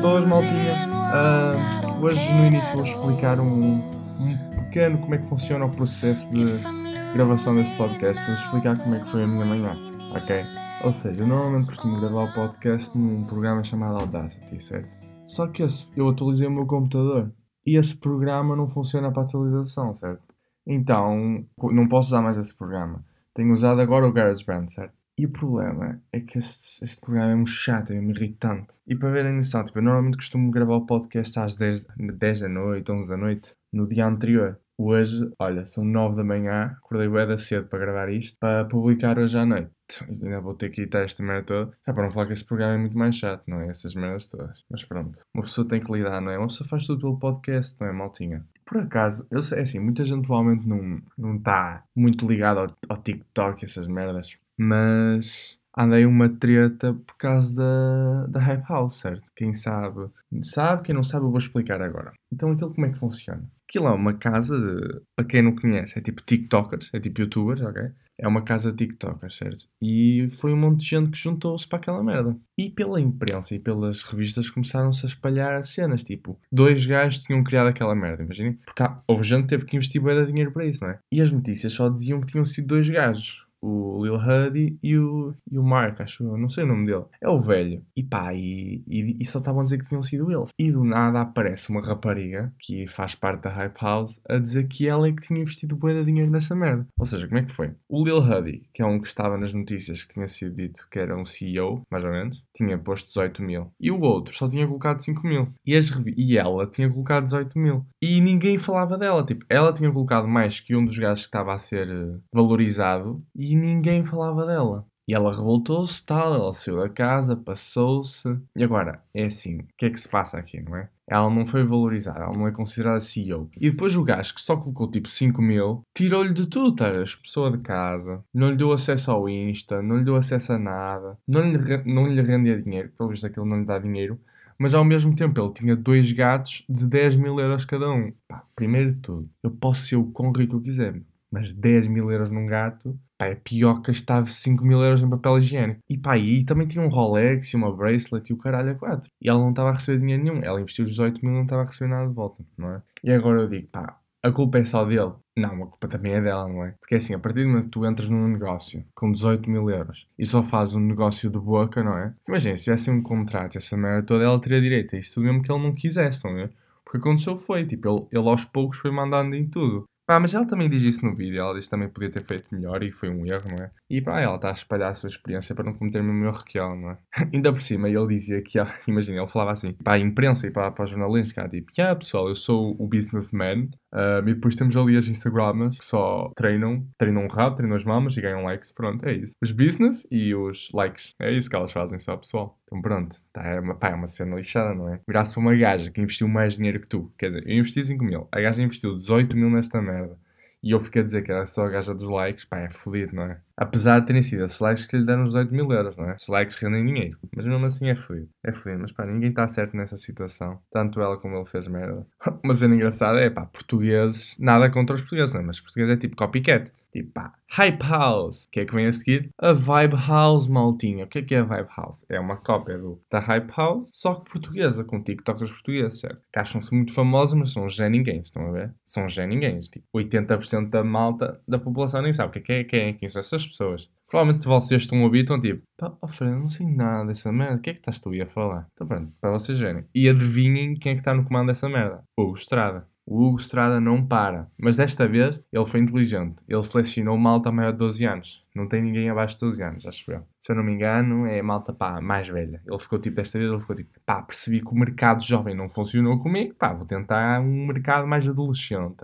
Boas, maltinha. Ah, hoje, no início, vou explicar um, um pequeno como é que funciona o processo de gravação deste podcast. Vou explicar como é que foi a minha manhã, ok? Ou seja, eu normalmente costumo gravar o podcast num programa chamado Audacity, certo? Só que esse, eu atualizei o meu computador e esse programa não funciona para atualização, certo? Então, não posso usar mais esse programa. Tenho usado agora o GarageBand, certo? E o problema é que este, este programa é muito chato, é muito irritante. E para verem noção, tipo, eu normalmente costumo gravar o podcast às 10, 10 da noite, 11 da noite, no dia anterior. Hoje, olha, são 9 da manhã, acordei bem da cedo para gravar isto, para publicar hoje à noite. Ainda vou ter que editar esta merda toda. Já para não falar que este programa é muito mais chato, não é? Essas merdas todas. Mas pronto, uma pessoa tem que lidar, não é? Uma pessoa faz tudo pelo podcast, não é, maltinha? Por acaso, eu sei, é assim, muita gente provavelmente não está muito ligada ao, ao TikTok essas merdas. Mas andei uma treta por causa da, da Hype House, certo? Quem sabe, sabe, quem não sabe, eu vou explicar agora. Então aquilo como é que funciona? Aquilo é uma casa de, para quem não conhece, é tipo TikTokers, é tipo YouTubers, ok? É uma casa de TikTokers, certo? E foi um monte de gente que juntou-se para aquela merda. E pela imprensa e pelas revistas começaram-se a espalhar as cenas, tipo, dois gajos tinham criado aquela merda, imaginem? Porque há, houve gente que teve que investir bem de dinheiro para isso, não é? E as notícias só diziam que tinham sido dois gajos o Lil Huddy e o, e o Mark, acho eu, não sei o nome dele. É o velho. E pá, e, e, e só estavam a dizer que tinham sido eles. E do nada aparece uma rapariga, que faz parte da Hype House, a dizer que ela é que tinha investido bué de dinheiro nessa merda. Ou seja, como é que foi? O Lil Huddy, que é um que estava nas notícias que tinha sido dito que era um CEO, mais ou menos, tinha posto 18 mil. E o outro só tinha colocado 5 mil. E, as e ela tinha colocado 18 mil. E ninguém falava dela. Tipo, ela tinha colocado mais que um dos gajos que estava a ser eh, valorizado e e ninguém falava dela. E ela revoltou-se, tal, ela saiu da casa, passou-se. E agora, é assim, o que é que se passa aqui, não é? Ela não foi valorizada, ela não é considerada CEO. E depois o gajo que só colocou tipo 5 mil, tirou-lhe de tudo, tá? As pessoas de casa, não lhe deu acesso ao Insta, não lhe deu acesso a nada, não lhe, não lhe rendia dinheiro, pelo visto aquilo não lhe dá dinheiro. Mas ao mesmo tempo ele tinha dois gatos de 10 mil euros cada um. Pá, primeiro de tudo, eu posso ser o quão rico eu quiser, mas 10 mil euros num gato, pá, é pior que gastar 5 mil euros em papel higiênico. E pá, e também tinha um Rolex e uma bracelet e o caralho a 4. E ela não estava a receber dinheiro nenhum. Ela investiu os 18 mil e não estava a receber nada de volta, não é? E agora eu digo, pá, a culpa é só dele. Não, a culpa também é dela, não é? Porque assim, a partir do momento que tu entras num negócio com 18 mil euros e só fazes um negócio de boca, não é? Imagina, se tivesse um contrato, essa merda toda, ela teria direito a isso tudo mesmo que ele não quisesse, não é? Porque aconteceu foi, tipo, ele, ele aos poucos foi mandando em tudo. Pá, mas ela também diz isso no vídeo. Ela diz que também podia ter feito melhor e foi um erro, não é? E pá, ela está a espalhar a sua experiência para não cometer o mesmo erro que ela, não é? Ainda por cima, ele dizia que, imagina, ele falava assim para a imprensa e para, para os jornalistas, cara, tipo, yeah, pessoal, eu sou o businessman Uh, e depois temos ali as Instagramas que só treinam, treinam um rabo, treinam as mamas e ganham likes. Pronto, é isso. Os business e os likes. É isso que elas fazem só, pessoal. Então pronto, tá, é, uma, pá, é uma cena lixada, não é? Virasse para uma gaja que investiu mais dinheiro que tu. Quer dizer, eu investi 5 mil. A gaja investiu 18 mil nesta merda. E eu fiquei a dizer que era só a gaja dos likes, pá, é fodido, não é? Apesar de terem sido esses likes que lhe deram os 18 mil euros, não é? Esses likes rendem dinheiro. Mas mesmo assim é fodido. É fodido. Mas pá, ninguém está certo nessa situação. Tanto ela como ele fez merda. Uma cena engraçada é pá, portugueses, nada contra os portugueses, não é? Mas portugueses é tipo copycat. Tipo, pá, Hype House. O que é que vem a seguir? A Vibe House, maltinha. O que é que é a Vibe House? É uma cópia do, da Hype House, só que portuguesa, com TikTokers portugueses, certo? Que acham-se muito famosos, mas são já ninguém, estão a ver? São já ninguém. Tipo, 80% da malta da população nem sabe o que é que é, quem é, quem são essas pessoas. Provavelmente vocês estão a ouvir estão tipo, pá, oh não sei nada dessa merda, o que é que estás tu a falar? Então pronto, para vocês verem. E adivinhem quem é que está no comando dessa merda? O Estrada. O Hugo Estrada não para. Mas desta vez ele foi inteligente. Ele selecionou malta maior de 12 anos. Não tem ninguém abaixo de 12 anos, acho eu. Se eu não me engano, é malta pá, mais velha. Ele ficou tipo, desta vez ele ficou tipo, pá, percebi que o mercado jovem não funcionou comigo, pá, vou tentar um mercado mais adolescente.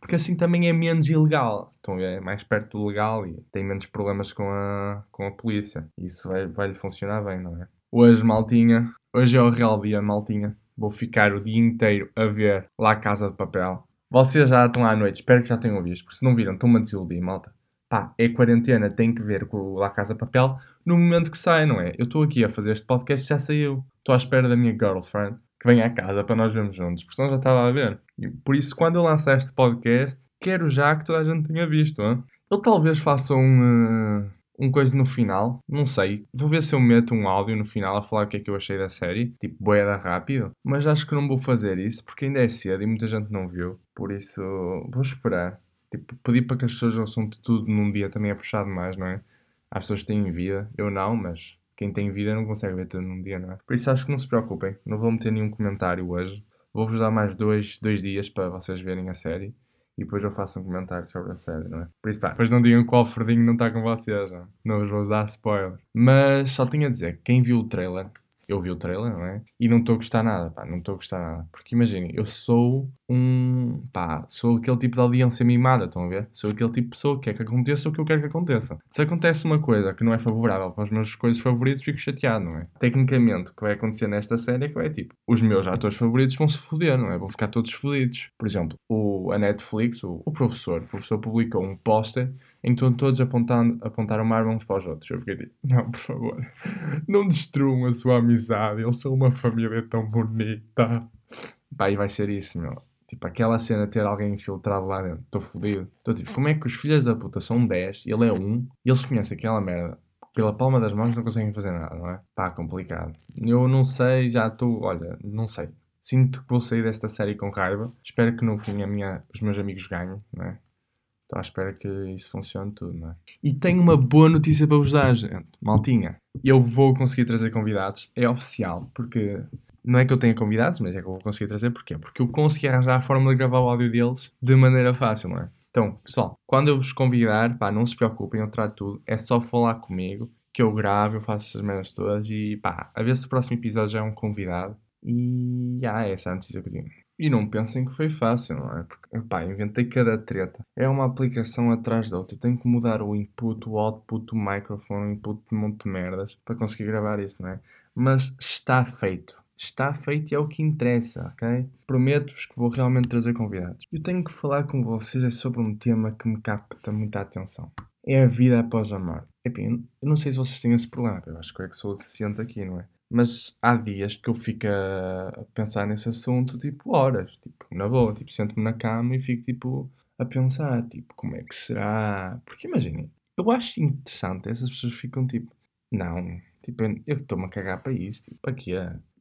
Porque assim também é menos ilegal. Então é mais perto do legal e tem menos problemas com a, com a polícia. Isso vai, vai lhe funcionar bem, não é? Hoje, maltinha. Hoje é o real dia, maltinha. Vou ficar o dia inteiro a ver lá a Casa de Papel. Vocês já estão à noite, espero que já tenham visto, porque se não viram, estão-me a desiludir, malta. Pá, é quarentena, tem que ver com o La Casa de Papel no momento que sai, não é? Eu estou aqui a fazer este podcast, já saiu. Estou à espera da minha girlfriend que venha à casa para nós vermos juntos, porque senão já estava a ver. E por isso, quando eu lançar este podcast, quero já que toda a gente tenha visto. Hein? Eu talvez faça um, uh, um coisa no final, não sei. Vou ver se eu meto um áudio no final a falar o que é que eu achei da série, tipo boeda rápido. Mas acho que não vou fazer isso porque ainda é cedo e muita gente não viu. Por isso, vou esperar. Tipo, pedir para que as pessoas ouçam tudo num dia também é puxado mais, não é? Há pessoas que têm vida, eu não, mas quem tem vida não consegue ver tudo num dia, não é? Por isso acho que não se preocupem, não vou meter nenhum comentário hoje. Vou-vos dar mais dois, dois dias para vocês verem a série e depois eu faço um comentário sobre a série, não é? Por isso, pá, depois não digam qual Fredinho não está com vocês, não, não vos vou dar spoiler. Mas só tinha a dizer, quem viu o trailer eu vi o trailer, não é? E não estou a gostar nada, pá, não estou a gostar nada. Porque imaginem, eu sou um, pá, sou aquele tipo de audiência mimada, estão a ver? Sou aquele tipo de pessoa que quer que aconteça o que eu quero que aconteça. Se acontece uma coisa que não é favorável para os meus coisas favoritos, fico chateado, não é? Tecnicamente, o que vai acontecer nesta série é que vai, tipo, os meus atores favoritos vão se foder, não é? Vão ficar todos fodidos. Por exemplo, o, a Netflix, o, o professor, o professor publicou um póster então todos apontando, apontaram uma arma uns para os outros. Eu fiquei tipo, não, por favor, não destruam a sua amizade. Eles são uma família tão bonita. Pá, e vai ser isso, meu. Tipo, aquela cena de ter alguém infiltrado lá dentro. Estou fodido. Estou tipo, como é que os filhos da puta são 10, ele é um, e eles conhecem aquela merda. Pela palma das mãos não conseguem fazer nada, não é? Pá, complicado. Eu não sei, já estou, olha, não sei. Sinto que vou sair desta série com raiva. Espero que no fim a minha, os meus amigos ganhem, não é? Estou à espera que isso funcione tudo, não é? E tenho uma boa notícia para vos dar, gente. Maltinha. Eu vou conseguir trazer convidados. É oficial, porque não é que eu tenha convidados, mas é que eu vou conseguir trazer. Porquê? Porque eu consegui arranjar a forma de gravar o áudio deles de maneira fácil, não é? Então, pessoal, quando eu vos convidar, pá, não se preocupem, eu trato tudo. É só falar comigo, que eu gravo, eu faço essas merdas todas e pá, a ver se o próximo episódio já é um convidado. E já, ah, essa é a notícia que eu tenho. E não pensem que foi fácil, não é? Porque, pá, inventei cada treta. É uma aplicação atrás da outra. Eu tenho que mudar o input, o output, o microfone, o input de um monte de merdas para conseguir gravar isso, não é? Mas está feito. Está feito e é o que interessa, ok? Prometo-vos que vou realmente trazer convidados. Eu tenho que falar com vocês sobre um tema que me capta muita atenção. É a vida após a morte. Enfim, eu não sei se vocês têm esse problema. Eu acho que é que sou deficiente aqui, não é? Mas há dias que eu fico a pensar nesse assunto, tipo, horas. Tipo, na boa, tipo, sento-me na cama e fico, tipo, a pensar, tipo, como é que será? Porque imaginem, eu acho interessante, essas pessoas ficam, tipo, não, tipo, eu estou-me a cagar para isso, tipo, para quê?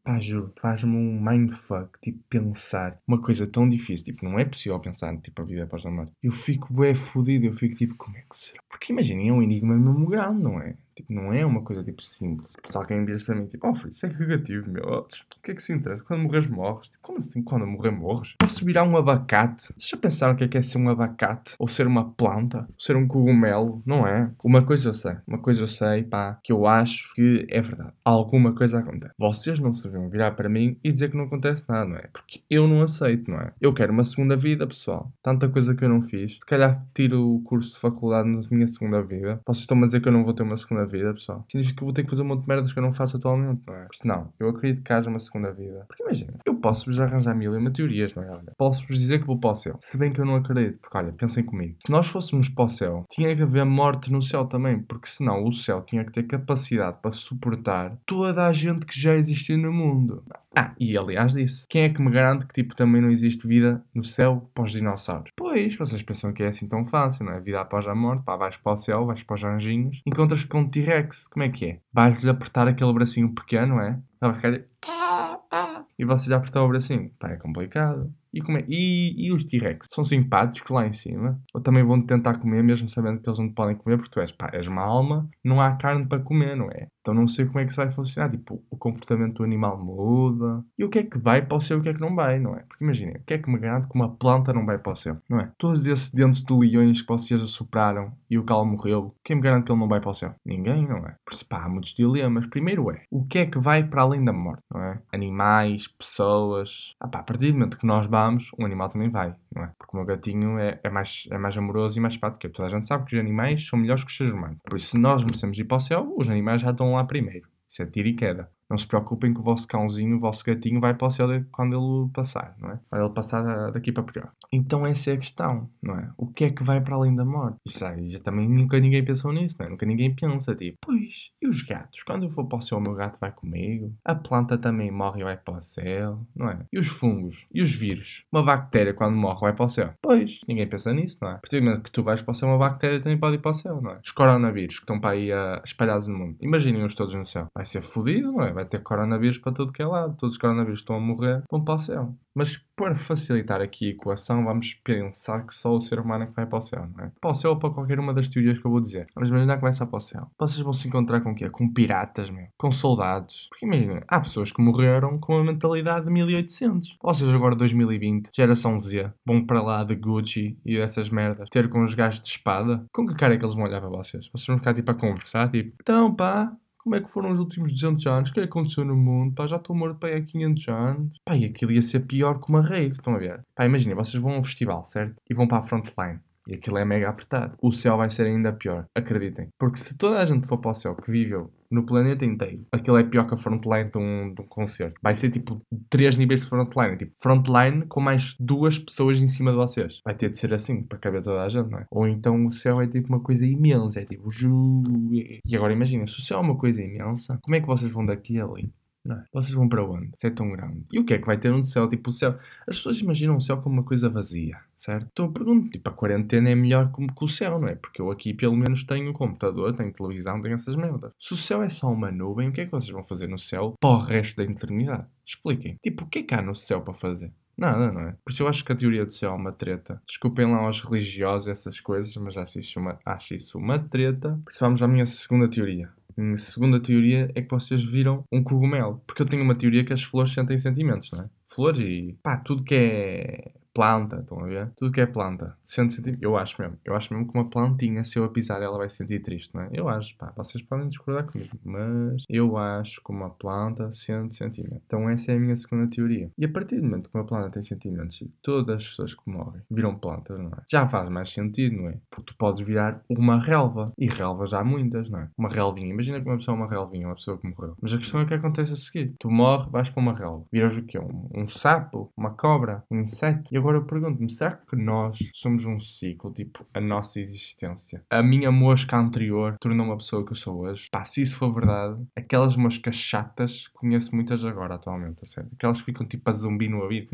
Pá, juro, faz-me um mindfuck, tipo, pensar uma coisa tão difícil, tipo, não é possível pensar, tipo, a vida após a morte. Eu fico bem fodido, eu fico, tipo, como é que será? Porque imaginem, é um enigma mesmo grande, não é? Tipo, não é uma coisa tipo simples. Tipo, se alguém diz para mim, tipo, oh filho, isso é negativo, meu. O que é que se interessa? Quando morres, morres. Tipo, como assim? Quando morrer, morres? Posso virar um abacate? Vocês já pensaram o que é, que é ser um abacate? Ou ser uma planta? Ou ser um cogumelo? Não é? Uma coisa eu sei. Uma coisa eu sei, pá, que eu acho que é verdade. Alguma coisa acontece. Vocês não se vão virar para mim e dizer que não acontece nada, não é? Porque eu não aceito, não é? Eu quero uma segunda vida, pessoal. Tanta coisa que eu não fiz. Se calhar tiro o curso de faculdade na minha segunda vida. Vocês estão a dizer que eu não vou ter uma segunda vida, pessoal. Significa que eu vou ter que fazer um monte de merdas que eu não faço atualmente, não é? Porque não, eu acredito que haja uma segunda vida. Porque imagina, eu posso-vos arranjar mil e uma teorias, não é? Olha, posso-vos dizer que vou para o céu. Se bem que eu não acredito, porque olha, pensem comigo. Se nós fôssemos para o céu, tinha que haver morte no céu também, porque senão o céu tinha que ter capacidade para suportar toda a gente que já existiu no mundo. Ah, e aliás disse, quem é que me garante que tipo também não existe vida no céu para os dinossauros? Pois, vocês pensam que é assim tão fácil, não é? Vida após a morte, pá, vais para o céu, vais para os anjinhos, encontras-te com um T-Rex, como é que é? Vais-lhes apertar aquele bracinho pequeno, é? Ela vai ficar ah, ah, e vocês já apertar o bracinho, pá, é complicado. E, é? e, e os T-Rex? São simpáticos lá em cima? Ou também vão tentar comer mesmo sabendo que eles não podem comer porque tu és, pá, és uma alma, não há carne para comer, não é? Então não sei como é que isso vai funcionar. Tipo, o comportamento do animal muda. E o que é que vai para o céu e o que é que não vai, não é? Porque imaginem, o que é que me garante que uma planta não vai para o céu, não é? Todos esses dentes de leões que vocês assopraram e o cal morreu, quem me garante que ele não vai para o céu? Ninguém, não é? Por isso, pá, há muitos dilemas. Primeiro é, o que é que vai para além da morte, não é? Animais, pessoas. Ah pá, a partir do momento que nós vamos, um animal também vai, não é? Porque o meu gatinho é, é, mais, é mais amoroso e mais prático. Toda a gente sabe que os animais são melhores que os seres humanos. Por isso, se nós merecemos ir para o céu, os animais já estão lá primeiro. Isso é tiro e queda. Não se preocupem que o vosso cãozinho, o vosso gatinho vai para o céu quando ele passar, não é? Quando ele passar daqui para pior. Então essa é a questão, não é? O que é que vai para além da morte? Isso aí já também nunca ninguém pensou nisso, não é? Nunca ninguém pensa, tipo, pois, e os gatos? Quando eu for para o céu, o meu gato vai comigo? A planta também morre e vai para o céu, não é? E os fungos? E os vírus? Uma bactéria quando morre vai para o céu? Pois, ninguém pensa nisso, não é? Porque que tu vais para o céu, uma bactéria também pode ir para o céu, não é? Os coronavírus que estão para aí uh, espalhados no mundo. Imaginem-os todos no céu. Vai ser fodido, não é? Vai ter coronavírus para todo que é lado. Todos os coronavírus estão a morrer, vão para o céu. Mas para facilitar aqui a equação, vamos pensar que só o ser humano é que vai para o céu, não é? Para o céu ou para qualquer uma das teorias que eu vou dizer. Vamos imaginar que vai para o céu. Vocês vão se encontrar com o quê? Com piratas, meu. Com soldados. Porque imagina, há pessoas que morreram com a mentalidade de 1800. Vocês agora 2020, geração Z, vão para lá de Gucci e dessas merdas, ter com os gajos de espada. Com que cara é que eles vão olhar para vocês? Vocês vão ficar tipo a conversar, tipo, então pá, como é que foram os últimos 200 anos? O que é que aconteceu no mundo? Pá, já estou morto para há 500 anos. Pá, e aquilo ia ser pior que uma rave, estão a ver? Pá, imagina, vocês vão a um festival, certo? E vão para a frontline. E aquilo é mega apertado. O céu vai ser ainda pior, acreditem. Porque se toda a gente for para o céu que viveu no planeta inteiro, aquilo é pior que a frontline de um, de um concerto. Vai ser tipo três níveis de frontline. Tipo, frontline com mais duas pessoas em cima de vocês. Vai ter de ser assim para caber toda a gente, não é? Ou então o céu é tipo uma coisa imensa. É tipo. E agora imagina, se o céu é uma coisa imensa, como é que vocês vão daqui a ali? Não é? Vocês vão para onde? Se é tão grande. E o que é que vai ter um céu? Tipo, o céu. As pessoas imaginam o céu como uma coisa vazia, certo? Então eu pergunto, tipo, a quarentena é melhor que o céu, não é? Porque eu aqui pelo menos tenho computador, tenho televisão, tenho essas merdas. Se o céu é só uma nuvem, o que é que vocês vão fazer no céu para o resto da eternidade? Expliquem. Tipo, o que é que há no céu para fazer? Nada, não é? Por isso eu acho que a teoria do céu é uma treta. Desculpem lá aos religiosos essas coisas, mas acho isso uma, acho isso uma treta. Por isso vamos à minha segunda teoria. Minha segunda teoria é que vocês viram um cogumelo. Porque eu tenho uma teoria que as flores sentem sentimentos, não é? Flores e pá, tudo que é planta, estão a ver? Tudo que é planta. Sente sentir. Eu acho mesmo. Eu acho mesmo que uma plantinha, se eu a pisar, ela vai se sentir triste, não é? Eu acho, pá, vocês podem discordar comigo, mas eu acho que uma planta sente sentimento. Então essa é a minha segunda teoria. E a partir do momento que uma planta tem sentimentos todas as pessoas que morrem viram plantas, não é? Já faz mais sentido, não é? Porque tu podes virar uma relva. E relvas há muitas, não é? Uma relvinha. Imagina que uma pessoa é uma relvinha, uma pessoa que morreu. Mas a questão é o que acontece a seguir. Tu morres, vais para uma relva. Viras o quê? Um, um sapo? Uma cobra? Um inseto? E agora eu pergunto-me, será que nós somos um ciclo, tipo, a nossa existência? A minha mosca anterior tornou uma pessoa que eu sou hoje? Pá, se isso for verdade, aquelas moscas chatas, conheço muitas agora atualmente, a sério. Aquelas que ficam tipo a zumbi no ouvido.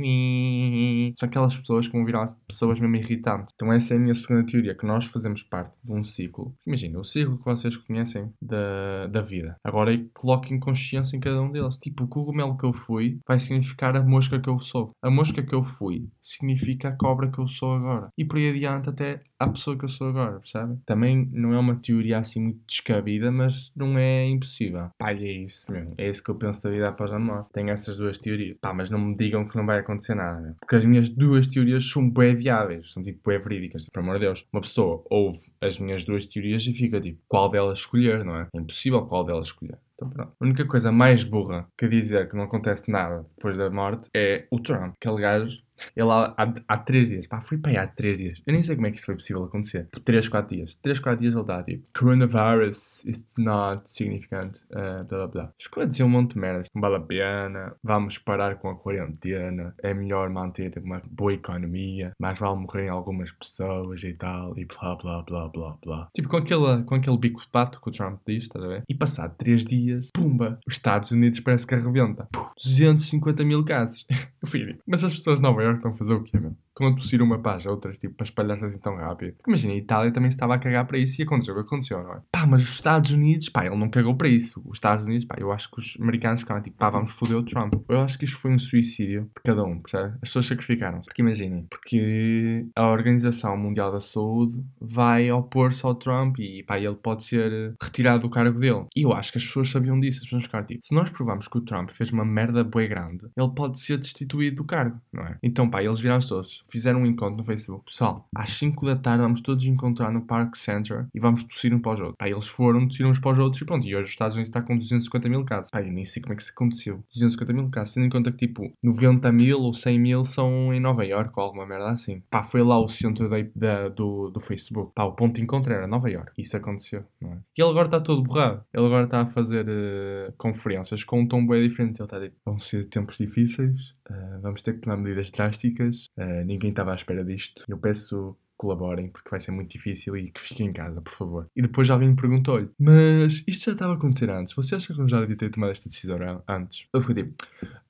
São aquelas pessoas que vão virar pessoas mesmo irritantes. Então essa é a minha segunda teoria, que nós fazemos parte de um ciclo. Imagina, o ciclo que vocês conhecem da, da vida. Agora coloquem consciência em cada um deles. Tipo, o cogumelo que eu fui vai significar a mosca que eu sou. A mosca que eu fui significa a cobra que eu sou agora. E por aí adiante até a pessoa que eu sou agora, percebe? Também não é uma teoria assim muito descabida, mas não é impossível. Pá, é isso mesmo. É isso que eu penso da vida após a morte. Tenho essas duas teorias. Pá, mas não me digam que não vai acontecer nada, né? Porque as minhas duas teorias são bem viáveis. São tipo bem verídicas. Por amor de Deus. Uma pessoa ouve as minhas duas teorias e fica tipo, qual delas escolher, não é? É impossível qual delas escolher. Então. A única coisa mais burra que dizer que não acontece nada depois da morte é o Trump. Aquele gajo ele há, há, há 3 dias, pá, foi para aí há 3 dias. Eu nem sei como é que isso foi possível acontecer. Por 3, 4 dias. 3, 4 dias ele está tipo, coronavirus is not significant, uh, blá blá blá. Ficou a dizer um monte de merdas. Não vale a pena, vamos parar com a quarentena, é melhor manter uma boa economia, mais vale morrerem algumas pessoas e tal, e blá blá blá blá blá. Tipo, com aquele, com aquele bico de pato que o Trump diz, estás a ver? E passado 3 dias, pumba, os Estados Unidos parece que arrebenta. 250 mil casos. Filho, mas as pessoas não Nova estão a fazer o quê, meu? Estão a tossir uma paz a outras, tipo, para espalhar-se assim tão rápido. Porque imagina, a Itália também estava a cagar para isso e aconteceu o que aconteceu, não é? Pá, mas os Estados Unidos, pá, ele não cagou para isso. Os Estados Unidos, pá, eu acho que os americanos ficaram tipo, pá, vamos foder o Trump. Eu acho que isto foi um suicídio de cada um, percebe? As pessoas sacrificaram-se. Porque imaginem, porque a Organização Mundial da Saúde vai opor-se ao Trump e, pá, ele pode ser retirado do cargo dele. E eu acho que as pessoas sabiam disso. As pessoas ficaram tipo, se nós provamos que o Trump fez uma merda bem grande, ele pode ser destituído do cargo, não é? Então, pá, eles viraram-se todos fizeram um encontro no Facebook. Pessoal, às 5 da tarde vamos todos encontrar no Park Center e vamos tossir um para os outros. Pá, eles foram, tossiram uns para os outros e pronto. E hoje os Estados Unidos está com 250 mil casos. Pá, eu nem sei como é que isso aconteceu. 250 mil casos, tendo em conta que tipo 90 mil ou 100 mil são em Nova York ou alguma merda assim. Pá, foi lá o centro da, da, do, do Facebook. Pá, o ponto de encontro era Nova York. Isso aconteceu, não é? E ele agora está todo borrado. Ele agora está a fazer uh, conferências com um tom bem diferente. Ele está a dizer, vão ser tempos difíceis, uh, vamos ter que tomar medidas drásticas, uh, ninguém estava à espera disto. Eu peço colaborem, porque vai ser muito difícil e que fiquem em casa, por favor. E depois alguém me perguntou-lhe, mas isto já estava a acontecer antes, você acha que eu já devia ter tomado esta decisão antes? Eu fui tipo,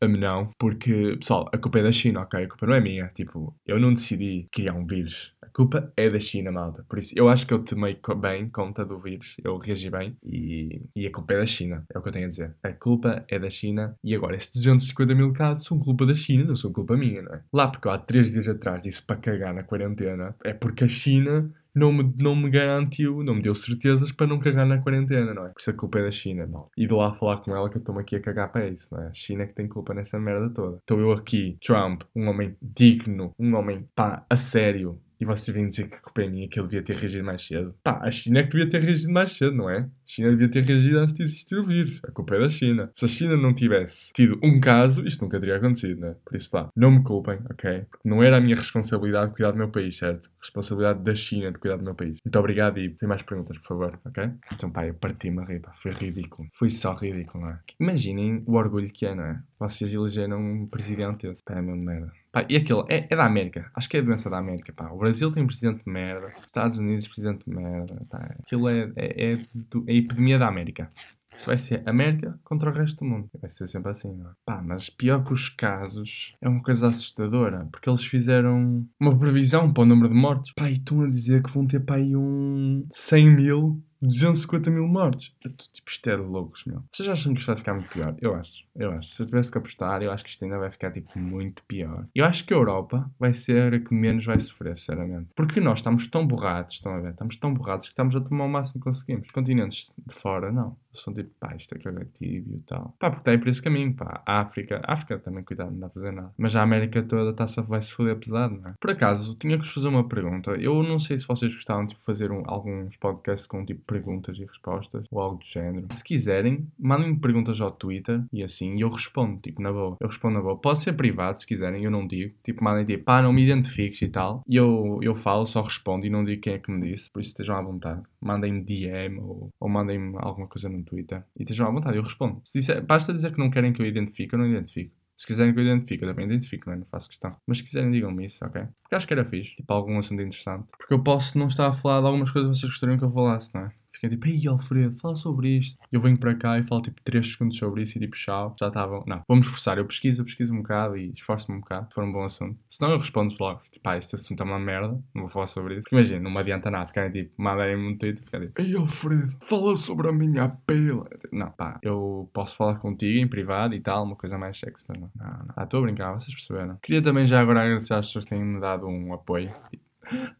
um, não, porque, pessoal, a culpa é da China, ok? A culpa não é minha, tipo, eu não decidi criar um vírus. A culpa é da China, malta. Por isso, eu acho que eu tomei bem conta do vírus, eu reagi bem e, e a culpa é da China, é o que eu tenho a dizer. A culpa é da China e agora estes 250 mil casos são culpa da China, não são culpa minha, não é? Lá porque eu há 3 dias atrás disse para cagar na quarentena, é porque a China não me, não me garantiu, não me deu certezas para não cagar na quarentena, não é? Por isso a culpa é da China, não. E de lá falar com ela que eu estou-me aqui a cagar para isso, não é? A China é que tem culpa nessa merda toda. Estou eu aqui, Trump, um homem digno, um homem, pá, a sério, e vocês vêm dizer que culpa é minha, que ele devia ter reagido mais cedo. Pá, a China é que devia ter reagido mais cedo, não é? A China devia ter reagido antes de existir o vírus. A culpa é da China. Se a China não tivesse tido um caso, isto nunca teria acontecido, né? Por isso, pá, não me culpem, ok? Porque não era a minha responsabilidade cuidar do meu país, certo? Responsabilidade da China de cuidar do meu país. Muito obrigado e sem mais perguntas, por favor, ok? Então, pá, eu parti-me a rir, pá. Foi ridículo. Foi só ridículo, não é? Imaginem o orgulho que é, não é? Vocês elegeram um presidente. Pá, é mesmo merda. Pá, e aquilo é, é, da América. Acho que é a doença da América. Pá. O Brasil tem presidente de merda. Os Estados Unidos, presidente de merda. Pá. Aquilo é, é, é, é a epidemia da América. Isso vai ser América contra o resto do mundo. Vai ser sempre assim, não é? Pá, mas pior que os casos é uma coisa assustadora. Porque eles fizeram uma previsão para o número de mortes. Pá, e estão a dizer que vão ter pá aí um 100 mil 250 mil mortes. Tipo, isto é de loucos, meu. Vocês acham que isto vai ficar muito pior? Eu acho. Eu acho. Se eu tivesse que apostar, eu acho que isto ainda vai ficar, tipo, muito pior. Eu acho que a Europa vai ser a que menos vai sofrer, sinceramente. Porque nós estamos tão borrados, estão a ver? Estamos tão borrados que estamos a tomar o máximo que conseguimos. Os continentes de fora, não. São tipo, pá, isto é cagativo e tal. Pá, porque está aí por esse caminho, pá. A África, a África também, cuidado, não dá a fazer nada. Mas a América toda tá só, vai se foder pesado, não é? Por acaso, tinha que vos fazer uma pergunta. Eu não sei se vocês gostavam de tipo, fazer um, alguns podcasts com, tipo, perguntas e respostas ou algo do género. Se quiserem, mandem-me perguntas ao Twitter e assim, e eu respondo, tipo, na boa. Eu respondo na boa. Pode ser privado, se quiserem, eu não digo. Tipo, mandem tipo, pá, não me identifiques e tal. E eu, eu falo, só respondo e não digo quem é que me disse. Por isso estejam à vontade. Mandem-me DM ou, ou mandem-me alguma coisa no Twitter e estejam à vontade, eu respondo. Se disser, basta dizer que não querem que eu identifique, eu não identifico. Se quiserem que eu identifique, eu também identifico, não, é? não faço questão. Mas se quiserem, digam-me isso, ok? Porque acho que era fixe, tipo, algum assunto interessante. Porque eu posso não estar a falar de algumas coisas que vocês gostariam que eu falasse, não é? Fiquei tipo, ei Alfredo, fala sobre isto. Eu venho para cá e falo tipo 3 segundos sobre isso e tipo, tchau, já estavam. Não, vamos esforçar. Eu pesquiso, eu pesquiso um bocado e esforço-me um bocado, se for um bom assunto. Senão eu respondo logo, tipo, pá, este assunto é uma merda, não vou falar sobre isso. Porque imagina, não me adianta nada, ficarem tipo, mandarem-me um tweet e ficarem tipo, ei Alfredo, fala sobre a minha pele. Não, pá, eu posso falar contigo em privado e tal, uma coisa mais sexy, mas não. Não, não. Ah, estou a brincar, vocês perceberam. Queria também já agora agradecer às pessoas que têm me dado um apoio. Tipo,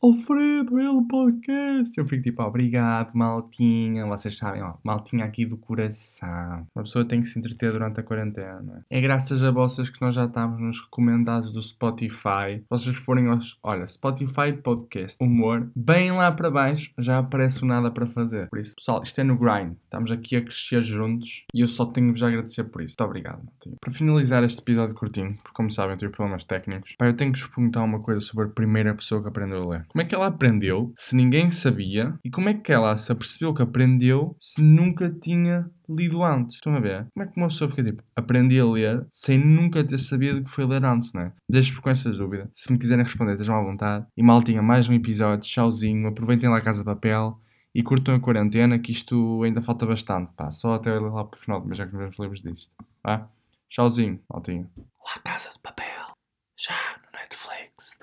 Alfredo, ele podcast. Eu fico tipo, obrigado, maltinha. Vocês sabem, ó, maltinha aqui do coração. Uma pessoa tem que se entreter durante a quarentena. É graças a vocês que nós já estamos nos recomendados do Spotify. Vocês forem aos. Olha, Spotify Podcast Humor, bem lá para baixo já aparece o nada para fazer. Por isso, pessoal, isto é no grind. Estamos aqui a crescer juntos e eu só tenho-vos a agradecer por isso. Muito obrigado, maltinha. Para finalizar este episódio curtinho, porque como sabem, eu tive problemas técnicos, pá, eu tenho que vos perguntar uma coisa sobre a primeira pessoa que aprendeu Como é que ela aprendeu se ninguém sabia? E como é que ela se apercebeu que aprendeu se nunca tinha lido antes? Estão a ver? Como é que uma pessoa fica tipo, aprendi a ler sem nunca ter sabido que foi ler antes, não é? Deixo-vos com essa dúvida. Se me quiserem responder, estejam à vontade. E mal tinha mais um episódio, tchauzinho, aproveitem lá a Casa de Papel e curtam a quarentena, que isto ainda falta bastante, pá. Só até lá para o final, mas já que nos vemos livres disto, tá? Tchauzinho, maltinho. La Casa de Papel, já no Netflix.